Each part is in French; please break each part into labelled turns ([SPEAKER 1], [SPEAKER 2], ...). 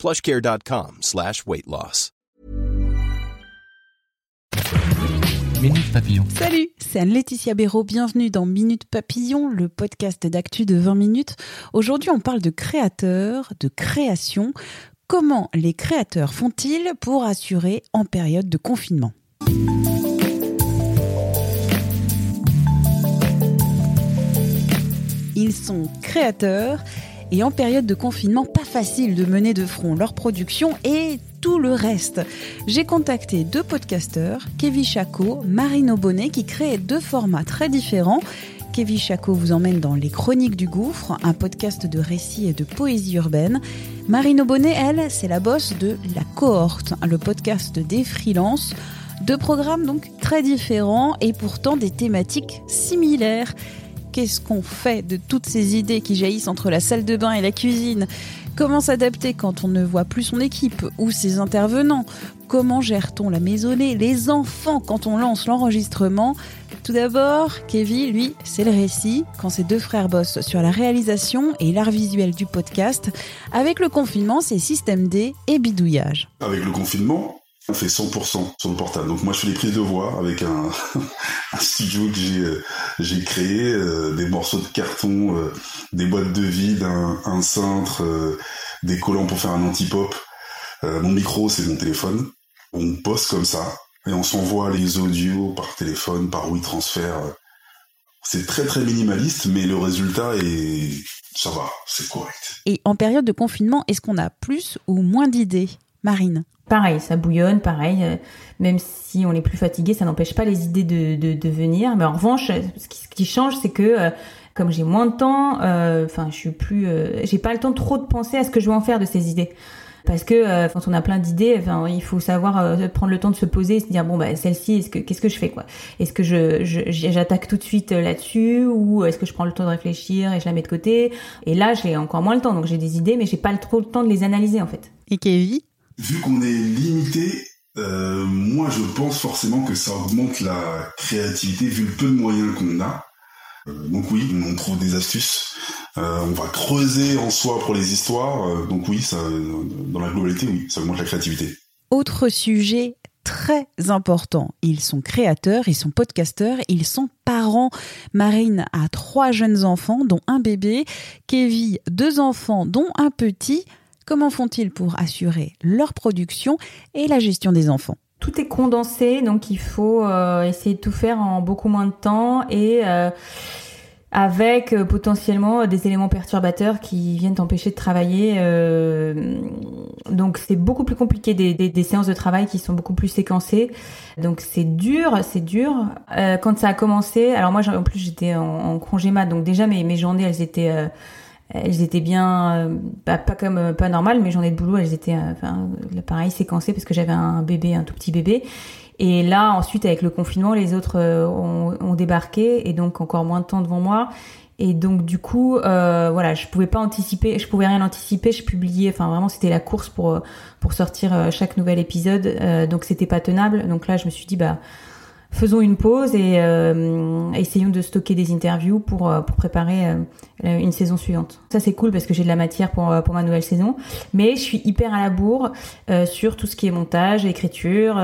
[SPEAKER 1] plushcare.com slash weight loss.
[SPEAKER 2] Minute Papillon.
[SPEAKER 3] Salut, c'est Anne-Laetitia Béraud. Bienvenue dans Minute Papillon, le podcast d'actu de 20 minutes. Aujourd'hui, on parle de créateurs, de création. Comment les créateurs font-ils pour assurer en période de confinement? Ils sont créateurs et en période de confinement, pas facile de mener de front leur production et tout le reste. J'ai contacté deux podcasteurs, Kevin Chaco, Marine Bonnet, qui créent deux formats très différents. Kevin Chaco vous emmène dans Les Chroniques du Gouffre, un podcast de récits et de poésie urbaine. Marine Bonnet, elle, c'est la bosse de La Cohorte, le podcast des freelances. Deux programmes donc très différents et pourtant des thématiques similaires. Qu'est-ce qu'on fait de toutes ces idées qui jaillissent entre la salle de bain et la cuisine? Comment s'adapter quand on ne voit plus son équipe ou ses intervenants? Comment gère-t-on la maisonnée, les enfants quand on lance l'enregistrement? Tout d'abord, Kevin, lui, c'est le récit quand ses deux frères bossent sur la réalisation et l'art visuel du podcast. Avec le confinement, c'est système D et bidouillage.
[SPEAKER 4] Avec le confinement, on fait 100% sur le portable. Donc moi je fais les prises de voix avec un, studio que j'ai euh, créé, euh, des morceaux de carton, euh, des boîtes de vide, un, cintre, des collants pour faire un anti-pop. Mon micro c'est mon téléphone. On poste comme ça et on s'envoie les audios par téléphone, par WeTransfer. C'est très très minimaliste, mais le résultat est ça va, c'est correct.
[SPEAKER 3] Et en période de confinement, est-ce qu'on a plus ou moins d'idées? Marine
[SPEAKER 5] Pareil, ça bouillonne, pareil. euh, même si on est plus fatigué, ça n'empêche pas les idées de, de, de venir. Mais en revanche, ce qui, ce qui change, c'est que euh, comme j'ai moins de temps, euh, enfin, je suis plus, euh, j'ai pas le temps trop de penser à ce que je vais en faire de ces idées. Parce que euh, quand on a plein d'idées, enfin, il faut savoir euh, prendre le temps de se poser et se dire bon bah celle-ci, est-ce que qu'est-ce que je fais quoi? Est-ce que je je- j'attaque tout de suite euh, là-dessus ou est-ce que je prends le temps de réfléchir et je la mets de côté? Et là, j'ai encore moins le temps, donc j'ai des idées, mais j'ai pas le- trop le temps de les analyser en fait.
[SPEAKER 3] Et Kevin
[SPEAKER 4] Vu qu'on est limité, euh, moi je pense forcément que ça augmente la créativité vu le peu de moyens qu'on a. Euh, donc oui, on trouve des astuces. Euh, on va creuser en soi pour les histoires. Donc oui, dans la globalité, oui, ça augmente la créativité.
[SPEAKER 3] Autre sujet très important. Ils sont créateurs, ils sont podcasteurs, ils sont parents. Marine a trois jeunes enfants, dont un bébé. Kevin, deux enfants, dont un petit. Comment font-ils pour assurer leur production et la gestion des enfants?
[SPEAKER 5] Tout est condensé, donc il faut euh, essayer de tout faire en beaucoup moins de temps et euh, avec euh, potentiellement des éléments perturbateurs qui viennent t'empêcher de travailler. donc c'est beaucoup plus compliqué des, séances de travail qui sont beaucoup plus séquencées. Donc c'est dur, c'est dur. Quand ça a commencé, alors moi en plus j'étais en, en congé mat, donc déjà mes, journées elles étaient elles étaient bien euh, pas comme euh, pas normal mes journées de boulot elles étaient euh, enfin pareil parce que j'avais un bébé un tout petit bébé. Et là ensuite avec le confinement les autres euh, ont, ont débarqué et donc encore moins de temps devant moi. Et donc du coup voilà je pouvais pas anticiper je pouvais rien anticiper. Je publiais enfin vraiment c'était la course pour pour sortir chaque nouvel épisode. Donc c'était pas tenable. Donc là je me suis dit bah faisons une pause et euh, essayons de stocker des interviews pour, euh, pour préparer euh, une saison suivante. Ça c'est cool parce que j'ai de la matière pour, euh, pour ma nouvelle saison, mais je suis hyper à la bourre euh, sur tout ce qui est montage, écriture,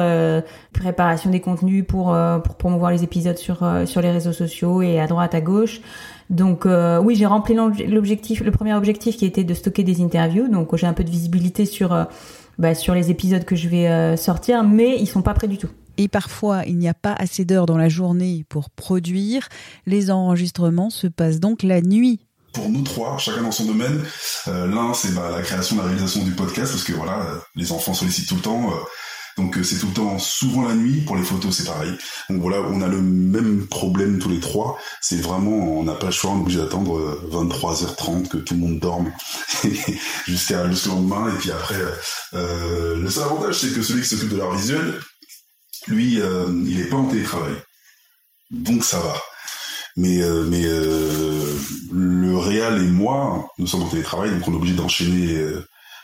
[SPEAKER 5] préparation des contenus pour, pour promouvoir les épisodes sur, sur les réseaux sociaux et à droite, à gauche. Donc euh, oui, j'ai rempli l'obj- l'objectif, le premier objectif qui était de stocker des interviews, donc j'ai un peu de visibilité sur, bah, sur les épisodes que je vais sortir, mais ils sont pas prêts du tout.
[SPEAKER 3] Et parfois, il n'y a pas assez d'heures dans la journée pour produire. Les enregistrements se passent donc la nuit.
[SPEAKER 4] Pour nous trois, chacun dans son domaine, euh, l'un c'est bah, la création, la réalisation du podcast parce que voilà, euh, les enfants sollicitent tout le temps. euh, Donc c'est tout le temps souvent la nuit. Pour les photos, c'est pareil. Donc voilà, on a le même problème tous les trois. C'est vraiment, on n'a pas le choix, on est obligé d'attendre 23h30 euh, que tout le monde dorme jusqu'à jusqu'au lendemain. Et puis après, le seul avantage, c'est que celui qui s'occupe de l'art visuel, lui, euh, il est pas en télétravail. Donc ça va. Mais, euh, euh, le Réal et moi, nous sommes en télétravail, donc on est obligé d'enchaîner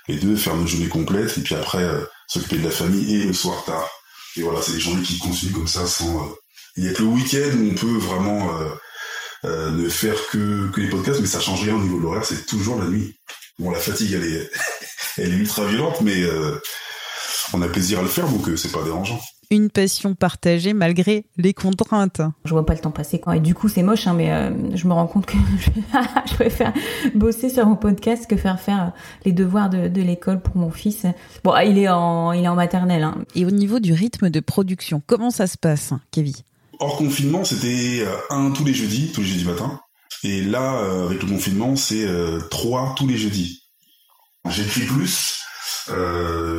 [SPEAKER 4] les deux, faire nos journées complètes, et puis après s'occuper de la famille et le soir tard. Et voilà, c'est des journées qui continuent comme ça sans... il y a que le week-end où on peut vraiment ne faire que, que les podcasts, mais ça change rien au niveau de l'horaire, c'est toujours la nuit. Bon, la fatigue, elle est, elle est ultra violente, mais on a plaisir à le faire, donc c'est pas dérangeant
[SPEAKER 3] une passion partagée malgré les contraintes.
[SPEAKER 5] Je vois pas le temps passer quoi. Et du coup, c'est moche, hein, mais euh, je me rends compte que je préfère bosser sur mon podcast que faire faire les devoirs de, l'école pour mon fils. Bon, il est en, il est en maternelle. Hein.
[SPEAKER 3] Et au niveau du rythme de production, comment ça se passe, Kevin?
[SPEAKER 4] Hors confinement, c'était euh, un tous les jeudis, tous les jeudis matin. Et là, euh, avec le confinement, c'est trois tous les jeudis. J'écris plus,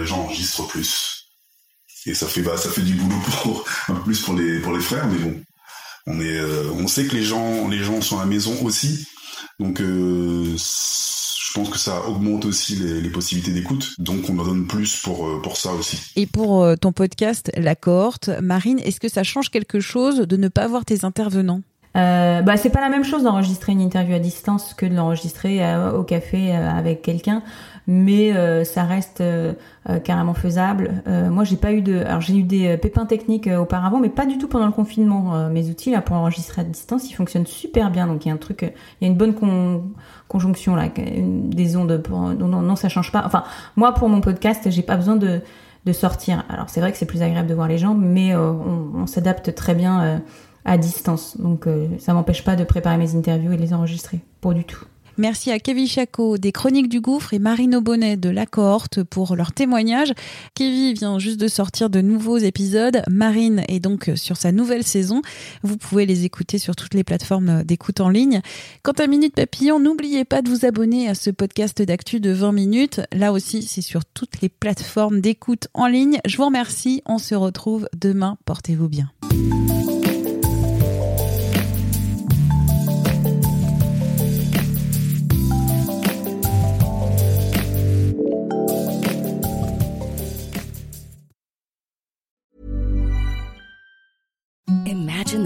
[SPEAKER 4] j'enregistre plus et ça fait bah ça fait du boulot pour un peu plus pour les pour les frères mais bon. On est euh, on sait que les gens les gens sont à la maison aussi. Donc euh, je pense que ça augmente aussi les, les possibilités d'écoute. Donc on en donne plus pour euh, pour ça aussi.
[SPEAKER 3] Et pour ton podcast la cohorte Marine est-ce que ça change quelque chose de ne pas voir tes intervenants?
[SPEAKER 5] Euh, bah c'est pas la même chose d'enregistrer une interview à distance que de l'enregistrer au café avec quelqu'un mais euh, ça reste euh, euh, carrément faisable. moi, j'ai pas eu de, alors j'ai eu des pépins techniques auparavant, mais pas du tout pendant le confinement. mes outils là pour enregistrer à distance, ils fonctionnent super bien. Donc il y a un truc, il y a une bonne conjonction là, des ondes. Pour, non, non, non, ça change pas. Enfin, moi pour mon podcast, j'ai pas besoin de de sortir. Alors c'est vrai que c'est plus agréable de voir les gens, mais on, s'adapte très bien à distance. Donc ça m'empêche pas de préparer mes interviews et les enregistrer. Pour du tout.
[SPEAKER 3] Merci à Kevin Chaco des Chroniques du Gouffre et Marine Bonnet de la cohorte pour leur témoignage. Kevin vient juste de sortir de nouveaux épisodes. Marine est donc sur sa nouvelle saison. Vous pouvez les écouter sur toutes les plateformes d'écoute en ligne. Quant à Minute Papillon, n'oubliez pas de vous abonner à ce podcast d'actu de 20 minutes. Là aussi, c'est sur toutes les plateformes d'écoute en ligne. Je vous remercie. On se retrouve demain. Portez-vous bien.